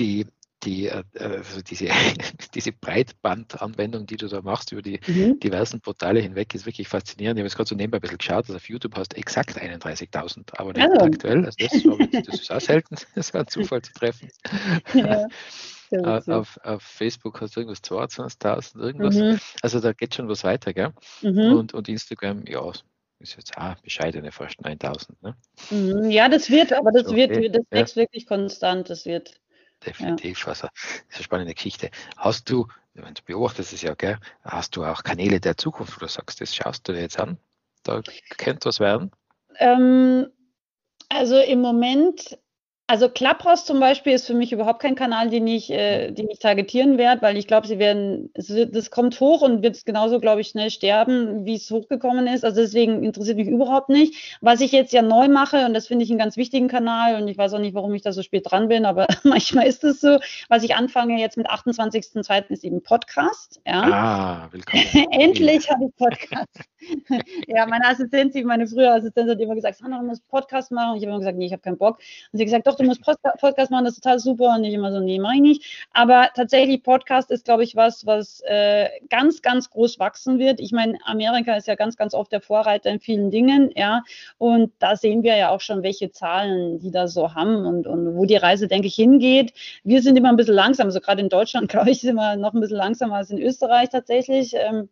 die, die, äh, also diese, diese Breitbandanwendung, die du da machst über die mhm. diversen Portale hinweg, ist wirklich faszinierend. Ich habe jetzt gerade so nebenbei ein bisschen geschaut, also auf YouTube hast du exakt 31.000 Abonnenten also. aktuell. Also das, das, ist auch selten, das war ein Zufall zu treffen. Ja. Auf, auf, Facebook hast du irgendwas 22.000, irgendwas. Mhm. Also da geht schon was weiter, gell? Mhm. Und, und Instagram, ja, ist jetzt auch bescheidene fast 9000. Ne? Mhm. Ja, das wird, aber das so, wird, okay. das wächst ja. wirklich konstant. Das wird definitiv. Ja. Also, das ist eine spannende Geschichte. Hast du, du beobachtest es ja, gell, hast du auch Kanäle der Zukunft, wo du sagst, das schaust du dir jetzt an? Da könnte was werden? Ähm, also im Moment also Clubhouse zum Beispiel ist für mich überhaupt kein Kanal, den ich, äh, den ich targetieren werde, weil ich glaube, sie werden, das kommt hoch und wird genauso, glaube ich, schnell sterben, wie es hochgekommen ist. Also deswegen interessiert mich überhaupt nicht. Was ich jetzt ja neu mache, und das finde ich einen ganz wichtigen Kanal, und ich weiß auch nicht, warum ich da so spät dran bin, aber manchmal ist es so, was ich anfange jetzt mit 28.02. ist eben Podcast. Ja. Ah, willkommen. Endlich habe ich Podcast. ja, meine Assistentin, meine frühere Assistentin hat immer gesagt, Sandra, du musst Podcast machen. Und ich habe immer gesagt, nee, ich habe keinen Bock. Und sie hat gesagt, doch, du musst Podcast machen, das ist total super. Und ich immer so, nee, mach ich nicht. Aber tatsächlich, Podcast ist, glaube ich, was, was äh, ganz, ganz groß wachsen wird. Ich meine, Amerika ist ja ganz, ganz oft der Vorreiter in vielen Dingen, ja. Und da sehen wir ja auch schon, welche Zahlen die da so haben und, und wo die Reise, denke ich, hingeht. Wir sind immer ein bisschen langsam, also gerade in Deutschland, glaube ich, sind wir noch ein bisschen langsamer als in Österreich tatsächlich. Ähm,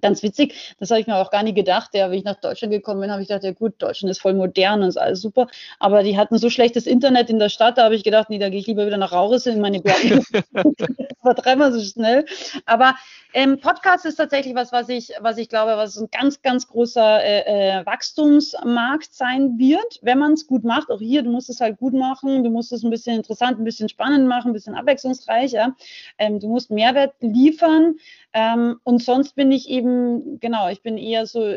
Ganz witzig, das habe ich mir auch gar nicht gedacht. Ja, wie ich nach Deutschland gekommen bin, habe ich gedacht, ja gut, Deutschland ist voll modern und ist alles super. Aber die hatten so schlechtes Internet in der Stadt, da habe ich gedacht, nee, da gehe ich lieber wieder nach Rauris in meine Berge. das war dreimal so schnell. Aber ähm, Podcast ist tatsächlich was, was ich, was ich glaube, was ein ganz, ganz großer äh, äh, Wachstumsmarkt sein wird, wenn man es gut macht. Auch hier, du musst es halt gut machen, du musst es ein bisschen interessant, ein bisschen spannend machen, ein bisschen abwechslungsreich. Ja? Ähm, du musst Mehrwert liefern. Ähm, und sonst bin ich eben, genau, ich bin eher so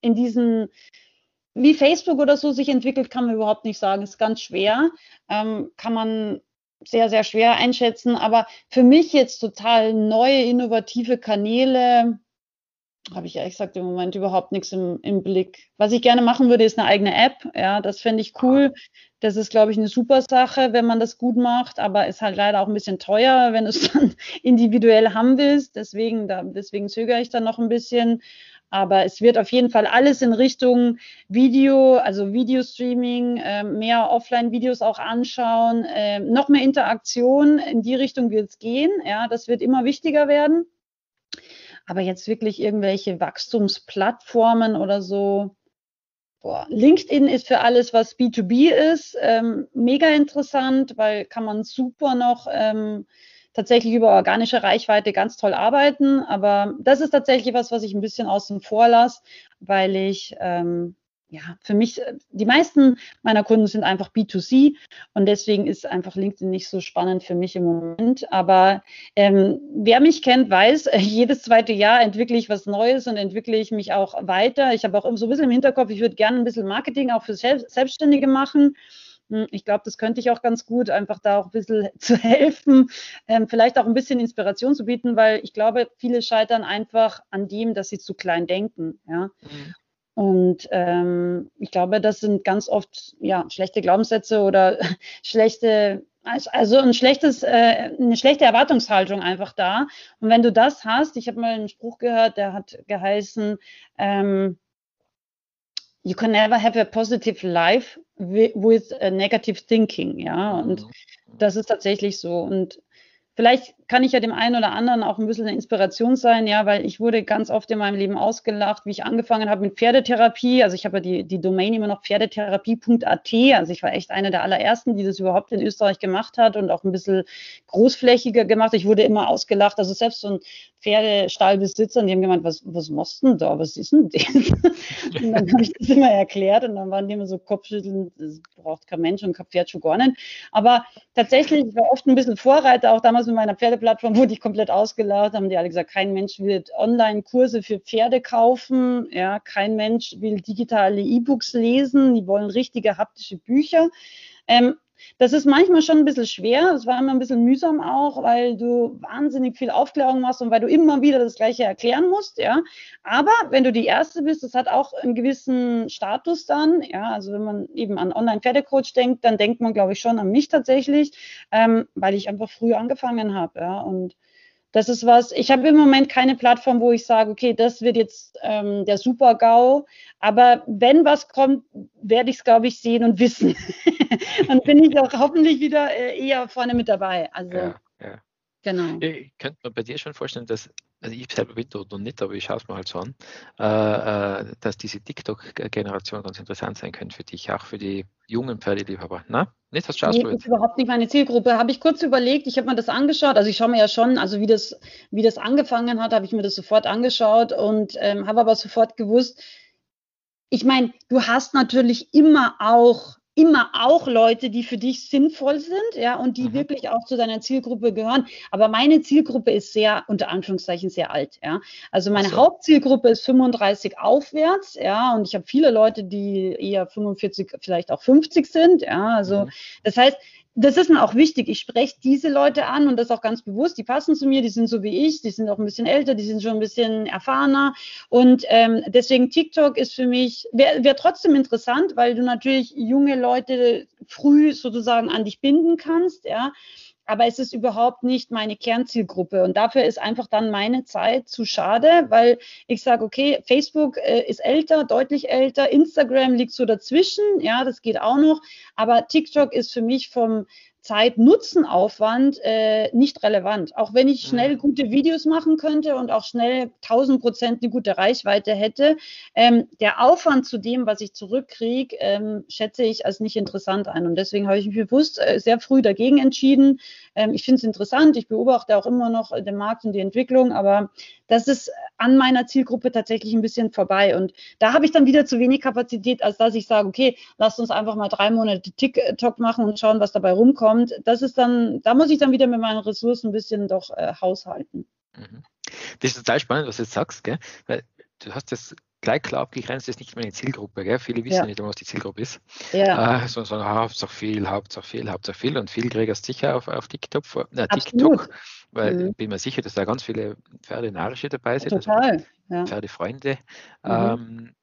in diesen, wie Facebook oder so sich entwickelt, kann man überhaupt nicht sagen. Ist ganz schwer. Ähm, kann man sehr, sehr schwer einschätzen. Aber für mich jetzt total neue, innovative Kanäle habe ich ehrlich gesagt im Moment überhaupt nichts im, im Blick. Was ich gerne machen würde, ist eine eigene App. Ja, das fände ich cool. Das ist, glaube ich, eine super Sache, wenn man das gut macht, aber ist halt leider auch ein bisschen teuer, wenn du es dann individuell haben willst. Deswegen, da, deswegen zögere ich dann noch ein bisschen. Aber es wird auf jeden Fall alles in Richtung Video, also Videostreaming, äh, mehr Offline-Videos auch anschauen, äh, noch mehr Interaktion. In die Richtung wird es gehen. Ja, das wird immer wichtiger werden. Aber jetzt wirklich irgendwelche Wachstumsplattformen oder so. Boah. LinkedIn ist für alles, was B2B ist, ähm, mega interessant, weil kann man super noch ähm, tatsächlich über organische Reichweite ganz toll arbeiten. Aber das ist tatsächlich was, was ich ein bisschen außen vor lasse, weil ich ähm, ja, für mich, äh, die meisten meiner Kunden sind einfach B2C und deswegen ist einfach LinkedIn nicht so spannend für mich im Moment. Aber ähm, wer mich kennt, weiß, jedes zweite Jahr entwickle ich was Neues und entwickle ich mich auch weiter. Ich habe auch so ein bisschen im Hinterkopf, ich würde gerne ein bisschen Marketing auch für Selbstständige machen. Hm, ich glaube, das könnte ich auch ganz gut, einfach da auch ein bisschen zu helfen, ähm, vielleicht auch ein bisschen Inspiration zu bieten, weil ich glaube, viele scheitern einfach an dem, dass sie zu klein denken. Ja? Mhm. Und ähm, ich glaube, das sind ganz oft ja schlechte Glaubenssätze oder schlechte, also ein schlechtes, äh, eine schlechte Erwartungshaltung einfach da. Und wenn du das hast, ich habe mal einen Spruch gehört, der hat geheißen, ähm, you can never have a positive life with negative thinking, ja. Und mhm. das ist tatsächlich so. Und vielleicht kann ich ja dem einen oder anderen auch ein bisschen eine Inspiration sein, ja, weil ich wurde ganz oft in meinem Leben ausgelacht, wie ich angefangen habe mit Pferdetherapie. Also ich habe ja die, die Domain immer noch pferdetherapie.at. Also ich war echt eine der allerersten, die das überhaupt in Österreich gemacht hat und auch ein bisschen großflächiger gemacht. Ich wurde immer ausgelacht. Also selbst so ein Pferdestallbesitzer, und die haben gemeint, was, was machst du denn da? Was ist denn das? und dann habe ich das immer erklärt und dann waren die immer so Kopfschütteln, das braucht kein Mensch und kein Pferd schon gar nicht. Aber tatsächlich, ich war oft ein bisschen Vorreiter, auch damals mit meiner Pferdeplattform wurde ich komplett ausgelacht, haben die alle gesagt, kein Mensch will Online-Kurse für Pferde kaufen, ja, kein Mensch will digitale E-Books lesen, die wollen richtige haptische Bücher. Ähm, das ist manchmal schon ein bisschen schwer. Es war immer ein bisschen mühsam auch, weil du wahnsinnig viel Aufklärung machst und weil du immer wieder das Gleiche erklären musst, ja. Aber wenn du die Erste bist, das hat auch einen gewissen Status dann, ja. Also wenn man eben an Online-Pferdecoach denkt, dann denkt man, glaube ich, schon an mich tatsächlich, ähm, weil ich einfach früh angefangen habe, ja. Und das ist was, ich habe im Moment keine Plattform, wo ich sage, okay, das wird jetzt ähm, der Super-GAU. Aber wenn was kommt, werde ich es, glaube ich, sehen und wissen. Dann bin ich auch hoffentlich wieder äh, eher vorne mit dabei. Also, ja, ja. Genau. Ich könnte mir bei dir schon vorstellen, dass also ich selber bin dort noch nicht, aber ich schaue es mir halt so an, äh, äh, dass diese TikTok-Generation ganz interessant sein könnte für dich, auch für die jungen Pferdeliebhaber. Na, nicht, was schaust nee, du jetzt? ist überhaupt nicht meine Zielgruppe. Habe ich kurz überlegt, ich habe mir das angeschaut, also ich schaue mir ja schon, also wie das, wie das angefangen hat, habe ich mir das sofort angeschaut und ähm, habe aber sofort gewusst, ich meine, du hast natürlich immer auch immer auch Leute, die für dich sinnvoll sind, ja, und die mhm. wirklich auch zu deiner Zielgruppe gehören. Aber meine Zielgruppe ist sehr, unter Anführungszeichen, sehr alt, ja. Also meine so. Hauptzielgruppe ist 35 aufwärts, ja, und ich habe viele Leute, die eher 45, vielleicht auch 50 sind, ja. Also, mhm. das heißt, das ist mir auch wichtig. Ich spreche diese Leute an und das auch ganz bewusst. Die passen zu mir, die sind so wie ich, die sind auch ein bisschen älter, die sind schon ein bisschen erfahrener. Und ähm, deswegen TikTok ist für mich, wäre wär trotzdem interessant, weil du natürlich junge Leute früh sozusagen an dich binden kannst, ja aber es ist überhaupt nicht meine Kernzielgruppe. Und dafür ist einfach dann meine Zeit zu schade, weil ich sage, okay, Facebook äh, ist älter, deutlich älter, Instagram liegt so dazwischen, ja, das geht auch noch, aber TikTok ist für mich vom Zeit-Nutzen-Aufwand äh, nicht relevant. Auch wenn ich schnell mhm. gute Videos machen könnte und auch schnell 1000 Prozent eine gute Reichweite hätte, ähm, der Aufwand zu dem, was ich zurückkriege, ähm, schätze ich als nicht interessant ein. Und deswegen habe ich mich bewusst äh, sehr früh dagegen entschieden. Ähm, ich finde es interessant. Ich beobachte auch immer noch den Markt und die Entwicklung, aber das ist an meiner Zielgruppe tatsächlich ein bisschen vorbei. Und da habe ich dann wieder zu wenig Kapazität, als dass ich sage, okay, lasst uns einfach mal drei Monate TikTok machen und schauen, was dabei rumkommt. Das ist dann, da muss ich dann wieder mit meinen Ressourcen ein bisschen doch äh, haushalten. Mhm. Das ist total spannend, was du jetzt sagst, gell? weil du hast das gleich klar abgegrenzt, das ist nicht meine Zielgruppe. Gell? Viele wissen ja. nicht, was die Zielgruppe ist. Ja. Äh, sondern sagen, Hauptsache viel, Hauptsache viel, Hauptsache viel. Und viel kriegst du sicher auf, auf TikTok, äh, TikTok weil mhm. ich bin mir sicher, dass da ganz viele Pferdenarische dabei sind. Also Total. Also ja. Pferdefreunde. Mhm. Ähm,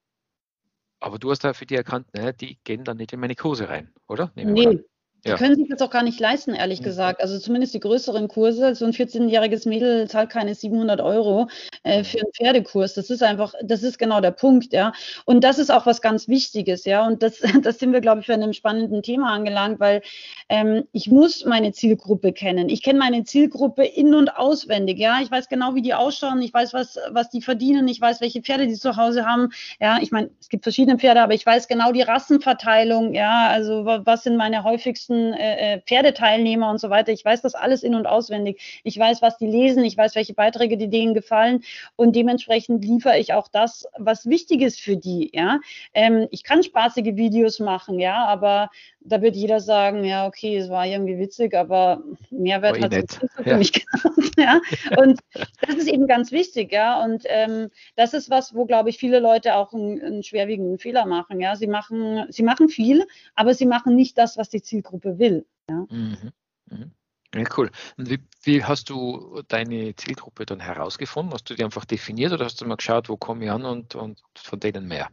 aber du hast da für die erkannt, ne, die gehen dann nicht in meine Kurse rein, oder? Nehmen nee, die ja. können sich das auch gar nicht leisten, ehrlich mhm. gesagt. Also zumindest die größeren Kurse. So ein 14-jähriges Mädel zahlt keine 700 Euro äh, mhm. für einen Pferdekurs. Das ist einfach, das ist genau der Punkt, ja. Und das ist auch was ganz Wichtiges, ja. Und das, das sind wir, glaube ich, für einem spannenden Thema angelangt, weil ähm, ich muss meine Zielgruppe kennen. Ich kenne meine Zielgruppe in- und auswendig, ja. Ich weiß genau, wie die ausschauen. Ich weiß, was, was die verdienen. Ich weiß, welche Pferde die zu Hause haben. Ja, ich meine, es gibt verschiedene Pferde, aber ich weiß genau die Rassenverteilung, ja. Also was sind meine häufigsten ganzen äh, äh, Pferdeteilnehmer und so weiter. Ich weiß das alles in- und auswendig. Ich weiß, was die lesen. Ich weiß, welche Beiträge die denen gefallen. Und dementsprechend liefere ich auch das, was wichtig ist für die. Ja, ähm, ich kann spaßige Videos machen, ja, aber da wird jeder sagen, ja, okay, es war irgendwie witzig, aber Mehrwert hat es für ja. mich genannt. ja. Und das ist eben ganz wichtig, ja. Und ähm, das ist was, wo, glaube ich, viele Leute auch einen, einen, schwerwiegenden Fehler machen. Ja, sie machen, sie machen viel, aber sie machen nicht das, was die Zielgruppe will. Ja. Mhm. Mhm. Ja, cool. Und wie, wie, hast du deine Zielgruppe dann herausgefunden? Hast du die einfach definiert oder hast du mal geschaut, wo komme ich an und, und von denen mehr?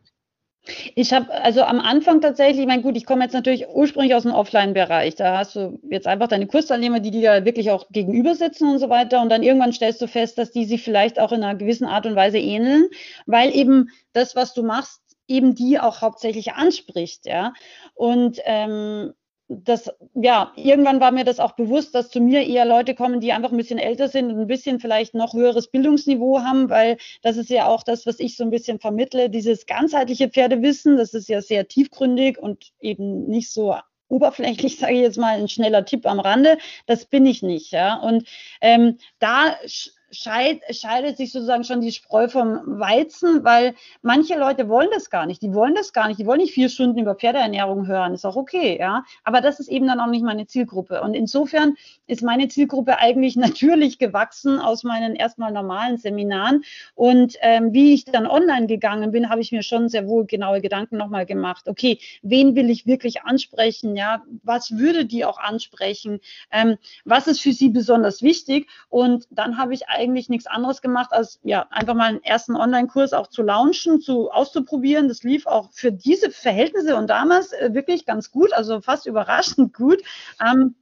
Ich habe also am Anfang tatsächlich, ich meine, gut, ich komme jetzt natürlich ursprünglich aus dem Offline-Bereich. Da hast du jetzt einfach deine Kursteilnehmer, die dir wirklich auch gegenüber sitzen und so weiter. Und dann irgendwann stellst du fest, dass die sich vielleicht auch in einer gewissen Art und Weise ähneln, weil eben das, was du machst, eben die auch hauptsächlich anspricht, ja. Und ähm, das, ja, irgendwann war mir das auch bewusst, dass zu mir eher Leute kommen, die einfach ein bisschen älter sind und ein bisschen vielleicht noch höheres Bildungsniveau haben, weil das ist ja auch das, was ich so ein bisschen vermittle, dieses ganzheitliche Pferdewissen, das ist ja sehr tiefgründig und eben nicht so oberflächlich, sage ich jetzt mal, ein schneller Tipp am Rande. Das bin ich nicht, ja. Und ähm, da scheid, scheidet sich sozusagen schon die Spreu vom Weizen, weil manche Leute wollen das gar nicht. Die wollen das gar nicht. Die wollen nicht vier Stunden über Pferdeernährung hören. Ist auch okay, ja. Aber das ist eben dann auch nicht meine Zielgruppe. Und insofern ist meine Zielgruppe eigentlich natürlich gewachsen aus meinen erstmal normalen Seminaren. Und ähm, wie ich dann online gegangen bin, habe ich mir schon sehr wohl genaue Gedanken nochmal gemacht. Okay, wen will ich wirklich ansprechen? Ja, was würde die auch ansprechen? Ähm, was ist für sie besonders wichtig? Und dann habe ich eigentlich nichts anderes gemacht, als ja einfach mal einen ersten Online-Kurs auch zu launchen, zu auszuprobieren. Das lief auch für diese Verhältnisse und damals äh, wirklich ganz gut, also fast überraschend gut. Ähm,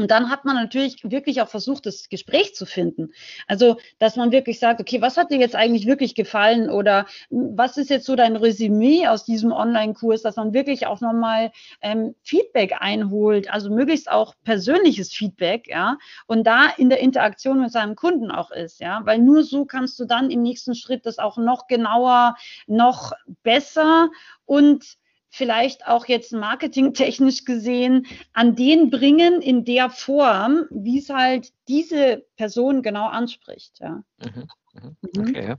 und dann hat man natürlich wirklich auch versucht, das Gespräch zu finden. Also, dass man wirklich sagt, okay, was hat dir jetzt eigentlich wirklich gefallen? Oder was ist jetzt so dein Resümee aus diesem Online-Kurs, dass man wirklich auch nochmal ähm, Feedback einholt, also möglichst auch persönliches Feedback, ja, und da in der Interaktion mit seinem Kunden auch ist, ja, weil nur so kannst du dann im nächsten Schritt das auch noch genauer, noch besser und vielleicht auch jetzt marketingtechnisch gesehen an den bringen in der Form, wie es halt diese Person genau anspricht. Ja. Mhm, mhm. mhm. Okay,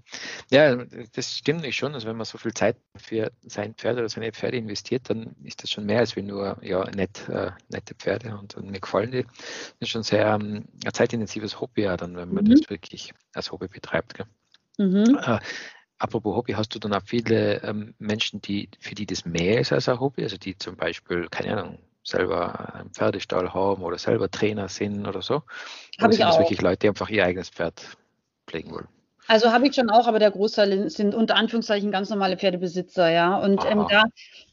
ja. ja, das stimmt nicht schon. Also wenn man so viel Zeit für sein Pferd oder seine Pferde investiert, dann ist das schon mehr als wie nur ja, nett, äh, nette Pferde und, und, mir gefallen die. Das ist schon sehr ähm, ein zeitintensives Hobby, ja, dann, wenn man mhm. das wirklich als Hobby betreibt. Mhm. Äh, Apropos Hobby, hast du dann auch viele ähm, Menschen, die, für die das mehr ist als ein Hobby? Also die zum Beispiel, keine Ahnung, selber einen Pferdestall haben oder selber Trainer sind oder so? Oder Hab sind das wirklich Leute, die einfach ihr eigenes Pferd pflegen wollen? Also habe ich schon auch, aber der Großteil sind unter Anführungszeichen ganz normale Pferdebesitzer, ja. Und ähm, da,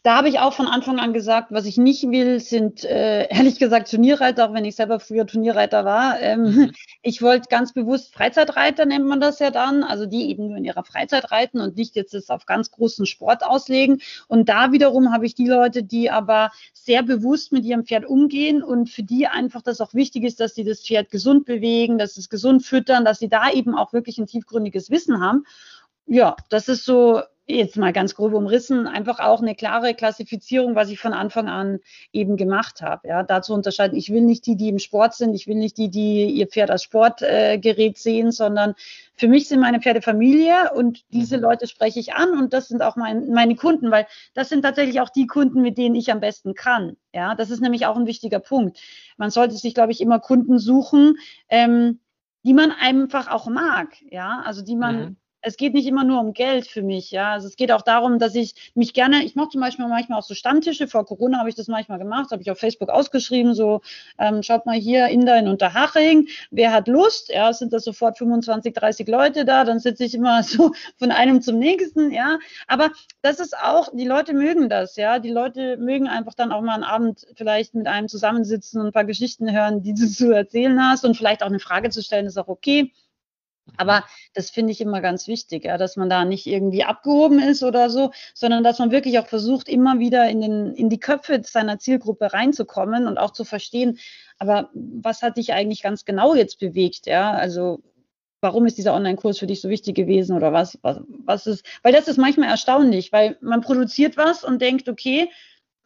da habe ich auch von Anfang an gesagt, was ich nicht will, sind äh, ehrlich gesagt Turnierreiter, auch wenn ich selber früher Turnierreiter war. Ähm, mhm. Ich wollte ganz bewusst Freizeitreiter, nennt man das ja dann, also die eben nur in ihrer Freizeit reiten und nicht jetzt das auf ganz großen Sport auslegen. Und da wiederum habe ich die Leute, die aber sehr bewusst mit ihrem Pferd umgehen und für die einfach das auch wichtig ist, dass sie das Pferd gesund bewegen, dass sie es gesund füttern, dass sie da eben auch wirklich ein tiefgründiges Wissen haben. Ja, das ist so jetzt mal ganz grob umrissen, einfach auch eine klare Klassifizierung, was ich von Anfang an eben gemacht habe. Ja, dazu unterscheiden. Ich will nicht die, die im Sport sind. Ich will nicht die, die ihr Pferd als Sportgerät äh, sehen, sondern für mich sind meine Pferde Familie und diese mhm. Leute spreche ich an und das sind auch mein, meine Kunden, weil das sind tatsächlich auch die Kunden, mit denen ich am besten kann. Ja, das ist nämlich auch ein wichtiger Punkt. Man sollte sich, glaube ich, immer Kunden suchen, ähm, die man einfach auch mag. Ja, also die man mhm es geht nicht immer nur um Geld für mich, ja. Also es geht auch darum, dass ich mich gerne, ich mache zum Beispiel manchmal auch so Stammtische, vor Corona habe ich das manchmal gemacht, habe ich auf Facebook ausgeschrieben, so, ähm, schaut mal hier, Inder in Unterhaching, wer hat Lust, ja, sind da sofort 25, 30 Leute da, dann sitze ich immer so von einem zum nächsten, ja. Aber das ist auch, die Leute mögen das, ja. Die Leute mögen einfach dann auch mal einen Abend vielleicht mit einem zusammensitzen und ein paar Geschichten hören, die du zu erzählen hast und vielleicht auch eine Frage zu stellen, ist auch okay. Aber das finde ich immer ganz wichtig, ja, dass man da nicht irgendwie abgehoben ist oder so, sondern dass man wirklich auch versucht, immer wieder in, den, in die Köpfe seiner Zielgruppe reinzukommen und auch zu verstehen, aber was hat dich eigentlich ganz genau jetzt bewegt, ja? Also warum ist dieser Online-Kurs für dich so wichtig gewesen oder was, was, was ist, weil das ist manchmal erstaunlich, weil man produziert was und denkt, okay,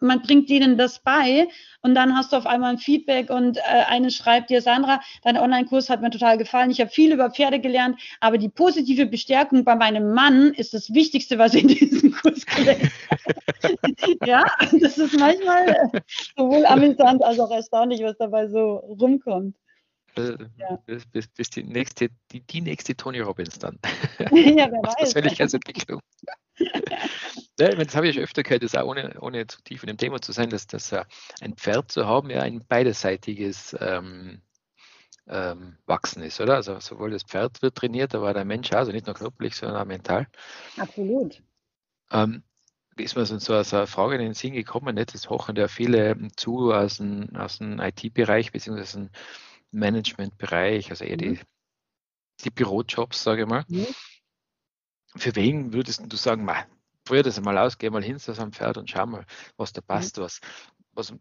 man bringt denen das bei und dann hast du auf einmal ein Feedback und äh, eine schreibt dir, Sandra, dein Online-Kurs hat mir total gefallen, ich habe viel über Pferde gelernt, aber die positive Bestärkung bei meinem Mann ist das Wichtigste, was ich in diesem Kurs gelernt habe. ja, das ist manchmal sowohl amüsant als auch erstaunlich, was dabei so rumkommt. Äh, ja. bis, bis, bis, die nächste, die, die nächste Tony Robbins dann. ja, wer weiß. Persönlichkeitsentwicklung. ja, das habe ich öfter gehört, das auch ohne, ohne zu tief in dem Thema zu sein, dass, dass uh, ein Pferd zu haben ja ein beidseitiges ähm, ähm, Wachsen ist, oder? Also sowohl das Pferd wird trainiert, aber der Mensch also nicht nur körperlich, sondern auch mental. Absolut. Ähm, ist mir so, so eine Frage in den Sinn gekommen, nicht? das hochen ja viele zu aus dem, aus dem IT-Bereich beziehungsweise Management-Bereich, also eher die, mhm. die Bürojobs, sage ich mal. Mhm. Für wen würdest du sagen, probier das mal aus, geh mal hin zu so einem Pferd und schau mal, was da passt, was, was,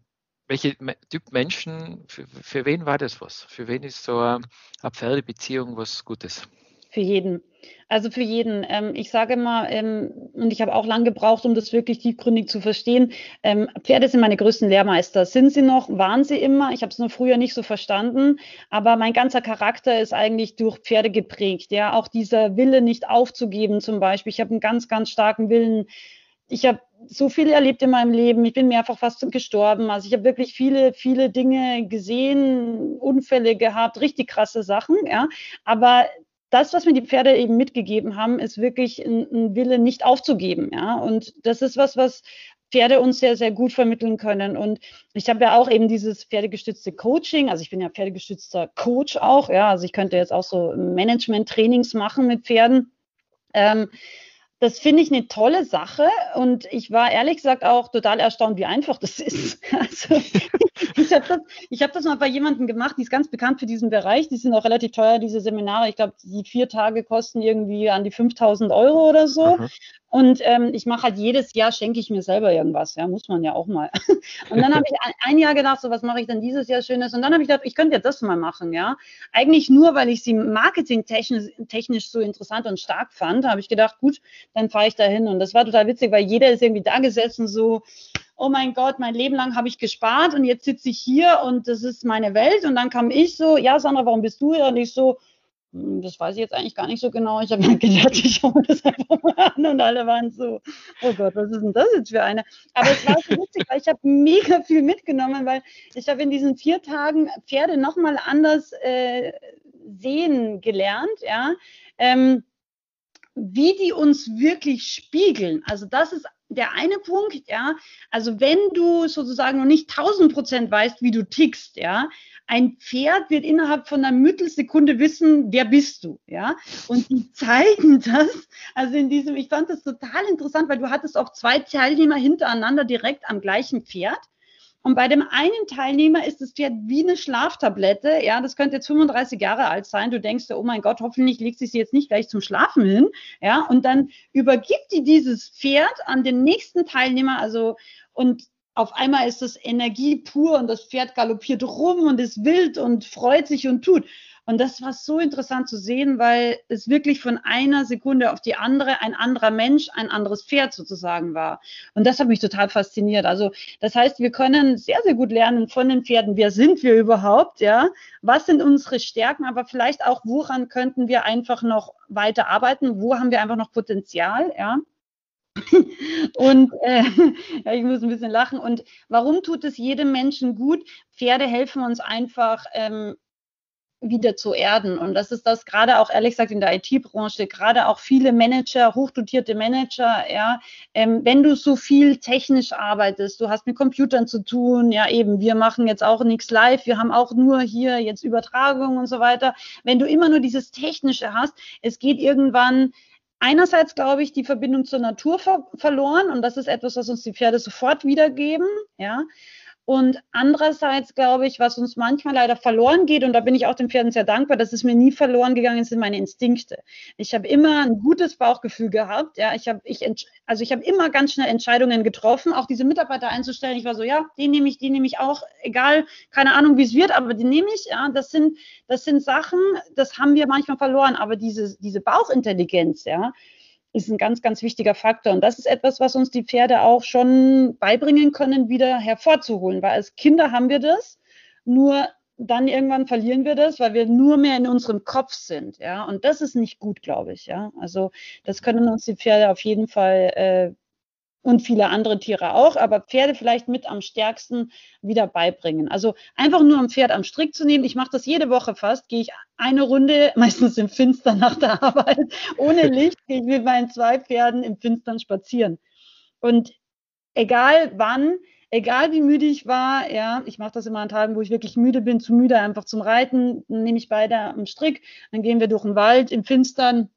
welche Typ Menschen, für, für, wen war das was? Für wen ist so eine, eine Pferdebeziehung was Gutes? Für jeden. Also für jeden. Ähm, ich sage mal, ähm, und ich habe auch lange gebraucht, um das wirklich tiefgründig zu verstehen. Ähm, Pferde sind meine größten Lehrmeister. Sind sie noch? Waren sie immer? Ich habe es nur früher nicht so verstanden. Aber mein ganzer Charakter ist eigentlich durch Pferde geprägt. Ja, auch dieser Wille, nicht aufzugeben, zum Beispiel. Ich habe einen ganz, ganz starken Willen. Ich habe so viel erlebt in meinem Leben. Ich bin mehrfach fast gestorben. Also ich habe wirklich viele, viele Dinge gesehen, Unfälle gehabt, richtig krasse Sachen. Ja, aber das, was mir die Pferde eben mitgegeben haben, ist wirklich ein, ein Wille, nicht aufzugeben. Ja, und das ist was, was Pferde uns sehr, sehr gut vermitteln können. Und ich habe ja auch eben dieses pferdegestützte Coaching. Also ich bin ja pferdegestützter Coach auch. Ja, also ich könnte jetzt auch so Management-Trainings machen mit Pferden. Ähm, das finde ich eine tolle Sache und ich war ehrlich gesagt auch total erstaunt, wie einfach das ist. Also, ich habe das, hab das mal bei jemandem gemacht, die ist ganz bekannt für diesen Bereich. Die sind auch relativ teuer, diese Seminare. Ich glaube, die vier Tage kosten irgendwie an die 5000 Euro oder so. Mhm. Und ähm, ich mache halt jedes Jahr, schenke ich mir selber irgendwas. Ja, muss man ja auch mal. Und dann habe ich ein, ein, Jahr gedacht, so was mache ich denn dieses Jahr Schönes? Und dann habe ich gedacht, ich könnte ja das mal machen. Ja, eigentlich nur, weil ich sie marketingtechnisch technisch so interessant und stark fand, habe ich gedacht, gut, dann fahre ich da hin. Und das war total witzig, weil jeder ist irgendwie da gesessen, so, oh mein Gott, mein Leben lang habe ich gespart und jetzt sitze ich hier und das ist meine Welt. Und dann kam ich so, ja, Sandra, warum bist du hier? Und ich so, hm, das weiß ich jetzt eigentlich gar nicht so genau. Ich habe mir gedacht, ich schaue das einfach mal an und alle waren so, oh Gott, was ist denn das jetzt für eine? Aber es war so witzig, weil ich habe mega viel mitgenommen, weil ich habe in diesen vier Tagen Pferde nochmal anders äh, sehen gelernt, ja. Ähm, wie die uns wirklich spiegeln. Also das ist der eine Punkt, ja. Also wenn du sozusagen noch nicht 1000 Prozent weißt, wie du tickst, ja, ein Pferd wird innerhalb von einer Mittelsekunde wissen, wer bist du, ja. Und die zeigen das, also in diesem, ich fand das total interessant, weil du hattest auch zwei Teilnehmer hintereinander direkt am gleichen Pferd. Und bei dem einen Teilnehmer ist Pferd wie eine Schlaftablette. Ja, das könnte jetzt 35 Jahre alt sein. Du denkst dir, oh mein Gott, hoffentlich legt sich sie jetzt nicht gleich zum Schlafen hin. Ja, und dann übergibt die dieses Pferd an den nächsten Teilnehmer. Also, und auf einmal ist das Energie pur und das Pferd galoppiert rum und ist wild und freut sich und tut. Und das war so interessant zu sehen, weil es wirklich von einer Sekunde auf die andere ein anderer Mensch, ein anderes Pferd sozusagen war. Und das hat mich total fasziniert. Also das heißt, wir können sehr, sehr gut lernen von den Pferden. Wer sind wir überhaupt? Ja, was sind unsere Stärken? Aber vielleicht auch, woran könnten wir einfach noch weiter arbeiten? Wo haben wir einfach noch Potenzial? Ja. Und äh, ja, ich muss ein bisschen lachen. Und warum tut es jedem Menschen gut? Pferde helfen uns einfach, ähm, wieder zu erden. Und das ist das gerade auch, ehrlich gesagt, in der IT-Branche, gerade auch viele Manager, hochdotierte Manager, ja, ähm, wenn du so viel technisch arbeitest, du hast mit Computern zu tun, ja eben, wir machen jetzt auch nichts live, wir haben auch nur hier jetzt Übertragung und so weiter. Wenn du immer nur dieses Technische hast, es geht irgendwann einerseits, glaube ich, die Verbindung zur Natur ver verloren und das ist etwas, was uns die Pferde sofort wiedergeben, ja. Und andererseits glaube ich, was uns manchmal leider verloren geht, und da bin ich auch den Pferden sehr dankbar, dass es mir nie verloren gegangen ist, sind meine Instinkte. Ich habe immer ein gutes Bauchgefühl gehabt. Ja, ich habe, ich, also ich habe immer ganz schnell Entscheidungen getroffen, auch diese Mitarbeiter einzustellen. Ich war so, ja, den nehme ich, die nehme ich auch, egal, keine Ahnung, wie es wird, aber die nehme ich. Ja, das sind, das sind Sachen, das haben wir manchmal verloren. Aber diese, diese Bauchintelligenz, ja, ist ein ganz, ganz wichtiger Faktor. Und das ist etwas, was uns die Pferde auch schon beibringen können, wieder hervorzuholen. Weil als Kinder haben wir das, nur dann irgendwann verlieren wir das, weil wir nur mehr in unserem Kopf sind. Ja, und das ist nicht gut, glaube ich. Ja, also das können uns die Pferde auf jeden Fall äh, und viele andere Tiere auch, aber Pferde vielleicht mit am stärksten wieder beibringen. Also einfach nur ein Pferd am Strick zu nehmen. Ich mache das jede Woche fast, gehe ich eine Runde, meistens im Finstern nach der Arbeit, ohne Licht, gehe ich mit meinen zwei Pferden im Finstern spazieren. Und egal wann, egal wie müde ich war, ja, ich mache das immer an Tagen, wo ich wirklich müde bin, zu müde einfach zum Reiten, nehme ich beide am Strick, dann gehen wir durch den Wald im Finstern,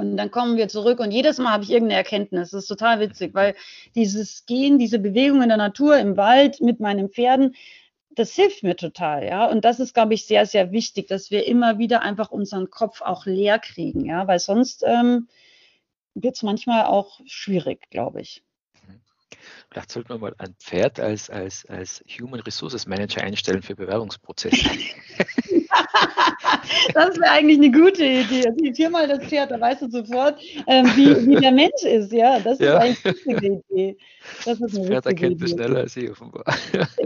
und dann kommen wir zurück und jedes Mal habe ich irgendeine Erkenntnis. Das ist total witzig, weil dieses Gehen, diese Bewegung in der Natur, im Wald mit meinen Pferden, das hilft mir total, ja. Und das ist, glaube ich, sehr, sehr wichtig, dass wir immer wieder einfach unseren Kopf auch leer kriegen, ja, weil sonst ähm, wird es manchmal auch schwierig, glaube ich. Vielleicht sollten wir mal ein Pferd als, als, als Human Resources Manager einstellen für Bewerbungsprozesse. das wäre eigentlich eine gute Idee. Sieh hier mal das Pferd, da weißt du sofort, ähm, wie, wie, der Mensch ist. Ja, das ist ja. eigentlich eine gute Idee. Das, ist eine das Pferd erkennt das schneller als ich offenbar.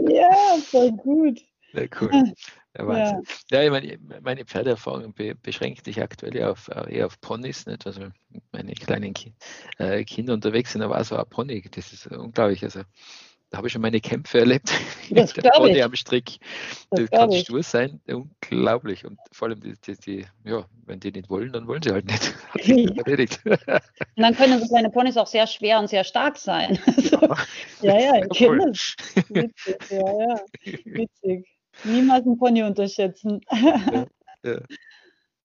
Ja, voll gut. Ja, cool. Ja, Wahnsinn. Ja, ja meine, meine Pferdeerfahrung be beschränkt sich aktuell auf, äh, eher auf Ponys, nicht? Also meine kleinen Ki äh, Kinder unterwegs sind, da war so ein Pony, das ist unglaublich. Also da habe ich schon meine Kämpfe erlebt. Das der Pony am Strick. Das, das kann stur sein, unglaublich. Und vor allem, die, die, die, ja, wenn die nicht wollen, dann wollen sie halt nicht. erledigt. und dann können so kleine Ponys auch sehr schwer und sehr stark sein. Also, ja, ja, ich das. Witzig, ja, ja. Witzig. Niemals einen Pony unterschätzen. Ja, ja.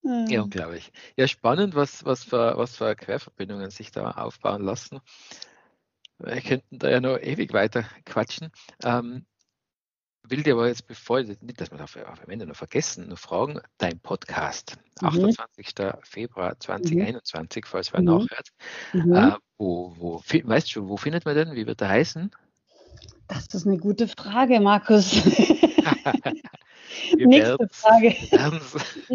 Ja, unglaublich. Ja, spannend, was, was, für, was für Querverbindungen sich da aufbauen lassen. Wir könnten da ja noch ewig weiter quatschen. Ähm, will dir aber jetzt, bevor, nicht, dass wir das am Ende noch vergessen, noch fragen, dein Podcast, mhm. 28. Februar 2021, mhm. falls wer mhm. nachhört, mhm. Äh, wo, wo, weißt du schon, wo findet man den? Wie wird er heißen? Das ist eine gute Frage, Markus. Nächste Frage. ja, es ist,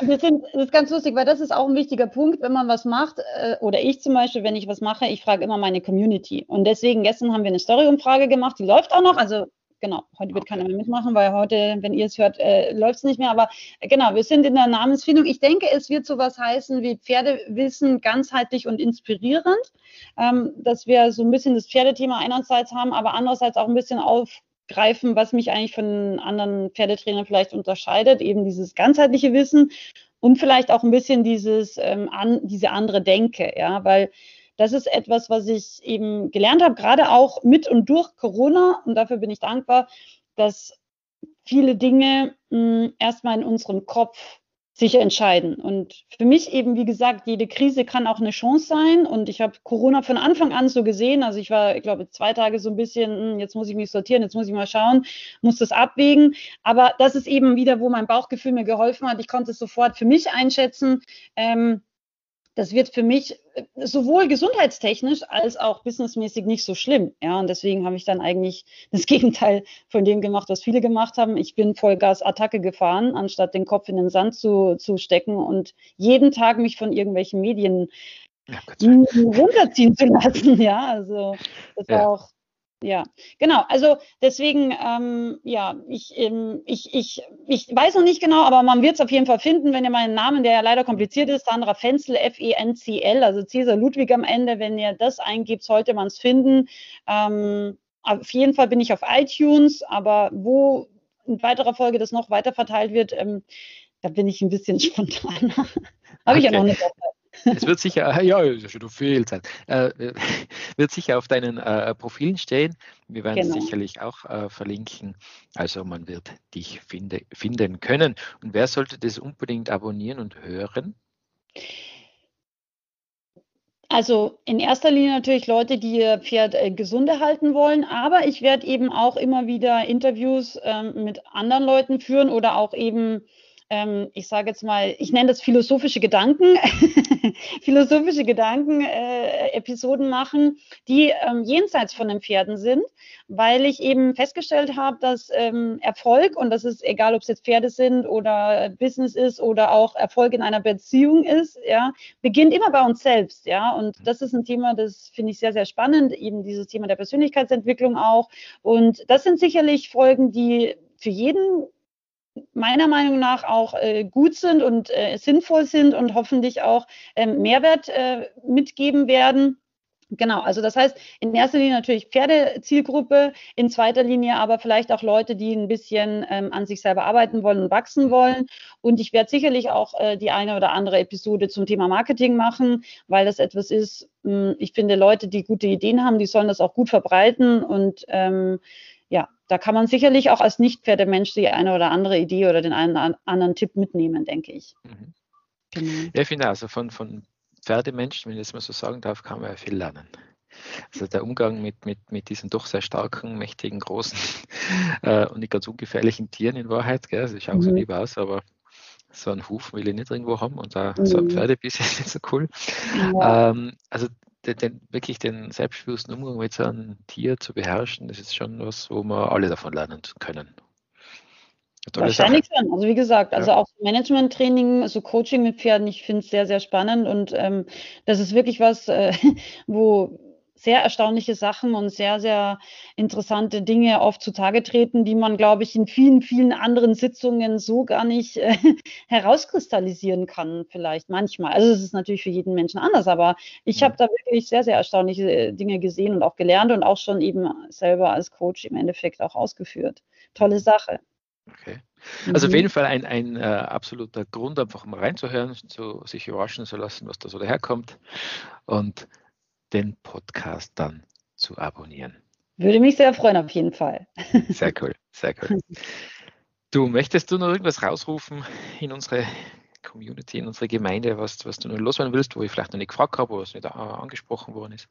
wir sind, das ist ganz lustig, weil das ist auch ein wichtiger Punkt, wenn man was macht, äh, oder ich zum Beispiel, wenn ich was mache, ich frage immer meine Community. Und deswegen, gestern haben wir eine Story-Umfrage gemacht, die läuft auch noch, also genau, heute wird keiner mehr mitmachen, weil heute, wenn ihr es hört, äh, läuft es nicht mehr. Aber äh, genau, wir sind in der Namensfindung. Ich denke, es wird sowas heißen wie Pferdewissen ganzheitlich und inspirierend, ähm, dass wir so ein bisschen das Pferdethema einerseits haben, aber andererseits auch ein bisschen aufgreifen, was mich eigentlich von anderen Pferdetrainern vielleicht unterscheidet, eben dieses ganzheitliche Wissen und vielleicht auch ein bisschen dieses ähm, an, diese andere Denke, ja, weil das ist etwas, was ich eben gelernt habe, gerade auch mit und durch Corona. Und dafür bin ich dankbar, dass viele Dinge mh, hm, erstmal in unserem Kopf sich entscheiden. Und für mich eben, wie gesagt, jede Krise kann auch eine Chance sein. Und ich habe Corona von Anfang an so gesehen. Also ich war, ich glaube, zwei Tage so ein bisschen, hm, jetzt muss ich mich sortieren, jetzt muss ich mal schauen, muss das abwägen. Aber das ist eben wieder, wo mein Bauchgefühl mir geholfen hat. Ich konnte es sofort für mich einschätzen. Ähm, das wird für mich äh, sowohl gesundheitstechnisch als auch businessmäßig nicht so schlimm. Ja, und deswegen habe ich dann eigentlich das Gegenteil von dem gemacht, was viele gemacht haben. Ich bin Vollgas-Attacke gefahren, anstatt den Kopf in den Sand zu, zu stecken und jeden Tag mich von irgendwelchen Medien ja, runterziehen zu lassen. Ja, also das war auch ja, genau. Also deswegen, ähm, ja, ich, ähm, ich, ich, ich weiß noch nicht genau, aber man wird es auf jeden Fall finden, wenn ihr meinen Namen, der ja leider kompliziert ist, Sandra Fenzel, F-E-N-C-L, also Cäsar Ludwig am Ende, wenn ihr das eingibt, sollte man es finden. Ähm, auf jeden Fall bin ich auf iTunes, aber wo in weiterer Folge das noch weiter verteilt wird, ähm, da bin ich ein bisschen spontaner. Habe okay. ich ja noch nicht. Es wird sicher, ja, ist schon viel Zeit, äh, wird sicher auf deinen äh, Profilen stehen. Wir werden genau. es sicherlich auch äh, verlinken. Also man wird dich finde, finden können. Und wer sollte das unbedingt abonnieren und hören? Also in erster Linie natürlich Leute, die ihr Pferd äh, gesund erhalten wollen, aber ich werde eben auch immer wieder Interviews ähm, mit anderen Leuten führen oder auch eben ähm, ich sage jetzt mal, ich nenne das philosophische Gedanken, philosophische Gedanken-Episoden äh, machen, die ähm, jenseits von den Pferden sind, weil ich eben festgestellt habe, dass ähm, Erfolg, und das ist egal, ob es jetzt Pferde sind oder Business ist oder auch Erfolg in einer Beziehung ist, ja, beginnt immer bei uns selbst, ja, und das ist ein Thema, das finde ich sehr, sehr spannend, eben dieses Thema der Persönlichkeitsentwicklung auch. Und das sind sicherlich Folgen, die für jeden meiner Meinung nach auch äh, gut sind und äh, sinnvoll sind und hoffentlich auch ähm, Mehrwert äh, mitgeben werden. Genau, also das heißt in erster Linie natürlich Pferdezielgruppe, in zweiter Linie aber vielleicht auch Leute, die ein bisschen ähm, an sich selber arbeiten wollen und wachsen wollen. Und ich werde sicherlich auch äh, die eine oder andere Episode zum Thema Marketing machen, weil das etwas ist, mh, hm, ich finde, Leute, die gute Ideen haben, die sollen das auch gut verbreiten und ähm, da kann man sicherlich auch als Nicht-Pferdemensch die eine oder andere Idee oder den einen oder anderen Tipp mitnehmen, denke ich. Mhm. Genau. Ja, ich finde also von, von Pferdemenschen, wenn ich das mal so sagen darf, kann man ja viel lernen. Also der Umgang mit, mit, mit diesen doch sehr starken, mächtigen, großen äh, und nicht ganz ungefährlichen Tieren in Wahrheit. Gell? Also, sie schauen mhm. so lieb aus, aber so einen Huf will ich nicht irgendwo haben und da, mhm. so ein Pferdebiss ist nicht so cool. Ja. Ähm, also den, den, wirklich den selbstbewussten Umgang mit so einem Tier zu beherrschen, das ist schon was, wo wir alle davon lernen können. Wahrscheinlich schon. Also wie gesagt, also ja. auch Management-Training, so Coaching mit Pferden, ich finde es sehr, sehr spannend und ähm, das ist wirklich was, äh, wo sehr erstaunliche Sachen und sehr, sehr interessante Dinge oft zutage treten, die man, glaube ich, in vielen, vielen anderen Sitzungen so gar nicht äh, herauskristallisieren kann, vielleicht manchmal. Also es ist natürlich für jeden Menschen anders, aber ich habe da wirklich sehr, sehr erstaunliche äh, Dinge gesehen und auch gelernt und auch schon eben selber als Coach im Endeffekt auch ausgeführt. Tolle Sache. Okay. Also mhm. auf jeden Fall ein, ein äh, absoluter Grund, einfach mal reinzuhören, zu, sich überraschen zu lassen, was da so daherkommt. Und den Podcast dann zu abonnieren. Würde mich sehr freuen, auf jeden Fall. Sehr cool, sehr cool. Du, möchtest du noch irgendwas rausrufen in unsere Community, in unsere Gemeinde, was, was du noch loswerden willst, wo ich vielleicht noch nicht gefragt habe, wo es nicht angesprochen worden ist?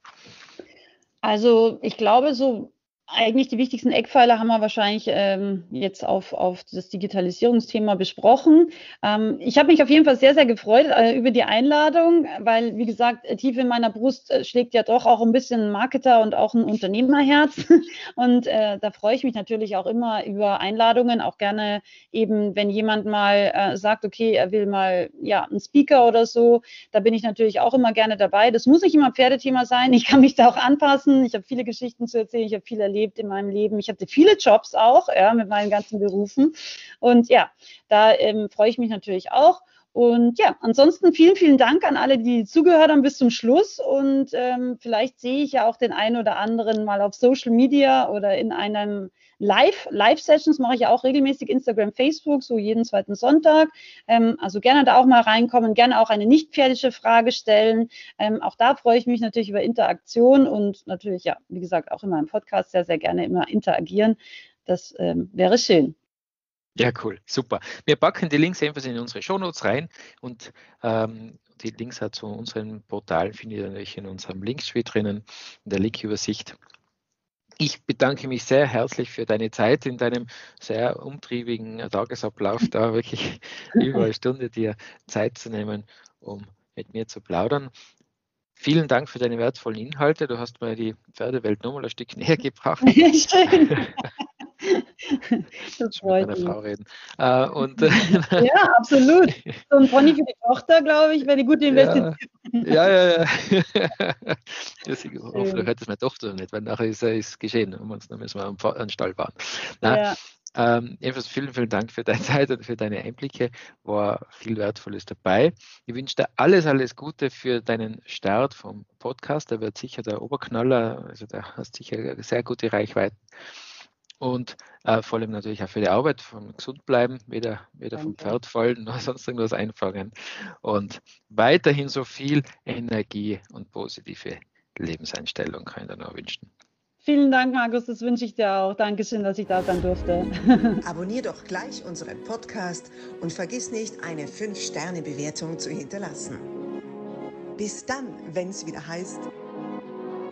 Also ich glaube, so eigentlich die wichtigsten Eckpfeiler haben wir wahrscheinlich ähm, jetzt auf, auf das Digitalisierungsthema besprochen. Ähm, ich habe mich auf jeden Fall sehr, sehr gefreut äh, über die Einladung, weil, wie gesagt, tief in meiner Brust äh, schlägt ja doch auch ein bisschen ein Marketer und auch ein Unternehmerherz. Und äh, da freue ich mich natürlich auch immer über Einladungen, auch gerne eben, wenn jemand mal äh, sagt, okay, er will mal ja einen Speaker oder so, da bin ich natürlich auch immer gerne dabei. Das muss nicht immer Pferdethema sein. Ich kann mich da auch anpassen. Ich habe viele Geschichten zu erzählen, ich habe viel erlebt erlebt in meinem Leben. Ich hatte viele Jobs auch, ja, mit meinen ganzen Berufen. Und ja, da ähm, freue ich mich natürlich auch. Und ja, ansonsten vielen, vielen Dank an alle, die zugehört haben bis zum Schluss. Und ähm, vielleicht sehe ich ja auch den einen oder anderen mal auf Social Media oder in einem Live, Live-Sessions mache ich ja auch regelmäßig Instagram, Facebook, so jeden zweiten Sonntag. Ähm, also gerne da auch mal reinkommen, gerne auch eine nicht pferdische Frage stellen. Ähm, auch da freue ich mich natürlich über Interaktion und natürlich, ja, wie gesagt, auch in meinem Podcast sehr, sehr gerne immer interagieren. Das ähm, wäre schön. Ja, cool, super. Wir packen die Links ebenfalls in unsere Shownotes rein und ähm, die Links zu unseren Portalen findet ihr natürlich in unserem Linktree drinnen, in der Linkübersicht. Ich bedanke mich sehr herzlich für deine Zeit in deinem sehr umtriebigen Tagesablauf, da wirklich über eine Stunde dir Zeit zu nehmen, um mit mir zu plaudern. Vielen Dank für deine wertvollen Inhalte. Du hast mir die Pferdewelt nochmal ein Stück näher gebracht. Schön. Das freut mich. Frau reden. Äh, und, ja, absolut. So ein Pony für die Tochter, glaube ich, wäre eine gute Investition. Ja, ja, ja. ja. ich hoffe, hört es meine Tochter nicht, weil nachher ist es geschehen und dann müssen wir an den Stall fahren. Na, ja. Ähm, ebenfalls vielen, vielen Dank für deine Zeit und für deine Einblicke. War viel Wertvolles dabei. Ich wünsche dir alles, alles Gute für deinen Start vom Podcast. Der wird sicher der Oberknaller. Also da hast sicher sehr gute Reichweiten und äh, vor allem natürlich auch für die Arbeit, vom gesund bleiben, weder, weder vom Pferd fallen noch sonst irgendwas einfangen und weiterhin so viel Energie und positive Lebenseinstellung kann ich dir nur wünschen. Vielen Dank, Markus, das wünsche ich dir auch. Dankeschön, dass ich da sein durfte. Abonnier doch gleich unseren Podcast und vergiss nicht, eine 5-Sterne-Bewertung zu hinterlassen. Bis dann, wenn es wieder heißt,